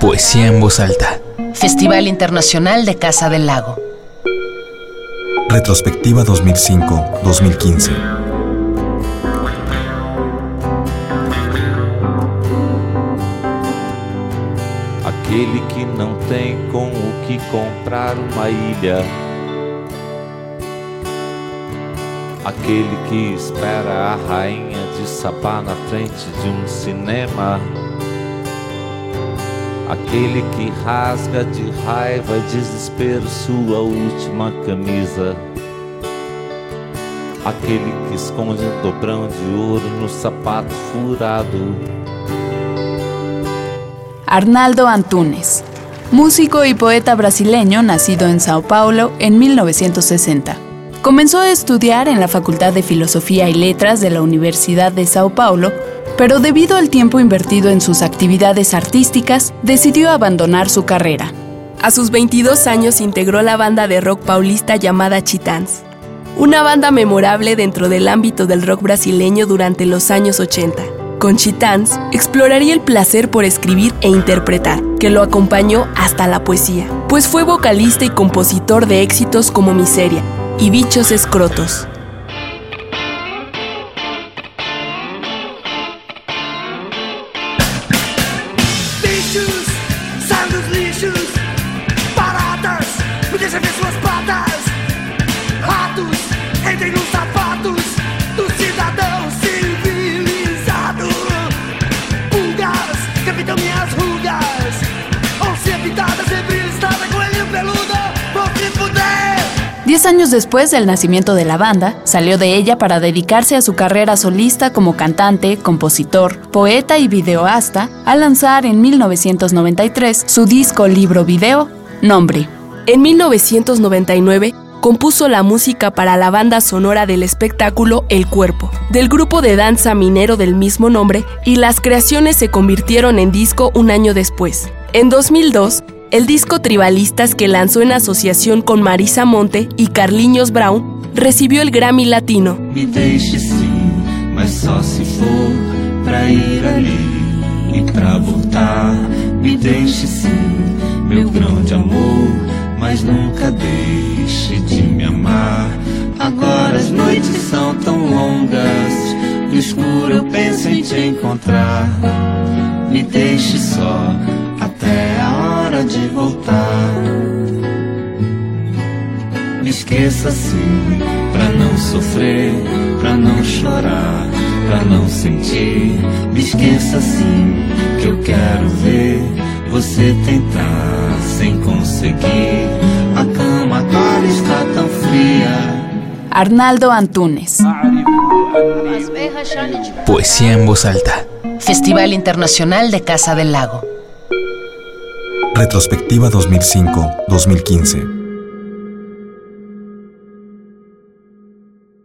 Poesía en voz alta. Festival Internacional de Casa del Lago. Retrospectiva 2005-2015. Aquele que não tem com o que comprar uma ilha. Aquele que espera a rainha de sapar na frente de um cinema. Aquele que rasga de raiva e desespero sua última camisa. Aquele que esconde um dobrão de ouro no sapato furado. Arnaldo Antunes, músico y poeta brasileño nacido en Sao Paulo en 1960. Comenzó a estudiar en la Facultad de Filosofía y Letras de la Universidad de Sao Paulo pero debido al tiempo invertido en sus actividades artísticas, decidió abandonar su carrera. A sus 22 años integró la banda de rock paulista llamada Chitans, una banda memorable dentro del ámbito del rock brasileño durante los años 80. Con Chitans exploraría el placer por escribir e interpretar, que lo acompañó hasta la poesía, pues fue vocalista y compositor de éxitos como Miseria y Bichos Escrotos. choose Diez años después del nacimiento de la banda, salió de ella para dedicarse a su carrera solista como cantante, compositor, poeta y videoasta, al lanzar en 1993 su disco libro video, Nombre. En 1999 compuso la música para la banda sonora del espectáculo El Cuerpo, del grupo de danza minero del mismo nombre, y las creaciones se convirtieron en disco un año después. En 2002, el disco Tribalistas que lanzó en asociación con Marisa Monte y Carliños Brown recibió el Grammy Latino. Me deixe sim, mas só se for pra ir ali e pra voltar. Me deixe sim, meu grande amor, mas nunca deixe de me amar. Agora as noites são tão longas, no escuro eu penso em te encontrar. Me deixe só de voltar. Me esqueça assim, pra não sofrer, pra não chorar, pra não sentir. Me esqueça assim, que eu quero ver você tentar sem conseguir. A cama agora está tão fria. Arnaldo Antunes. Poesía en voz alta. Festival Internacional de Casa del Lago. Retrospectiva 2005-2015.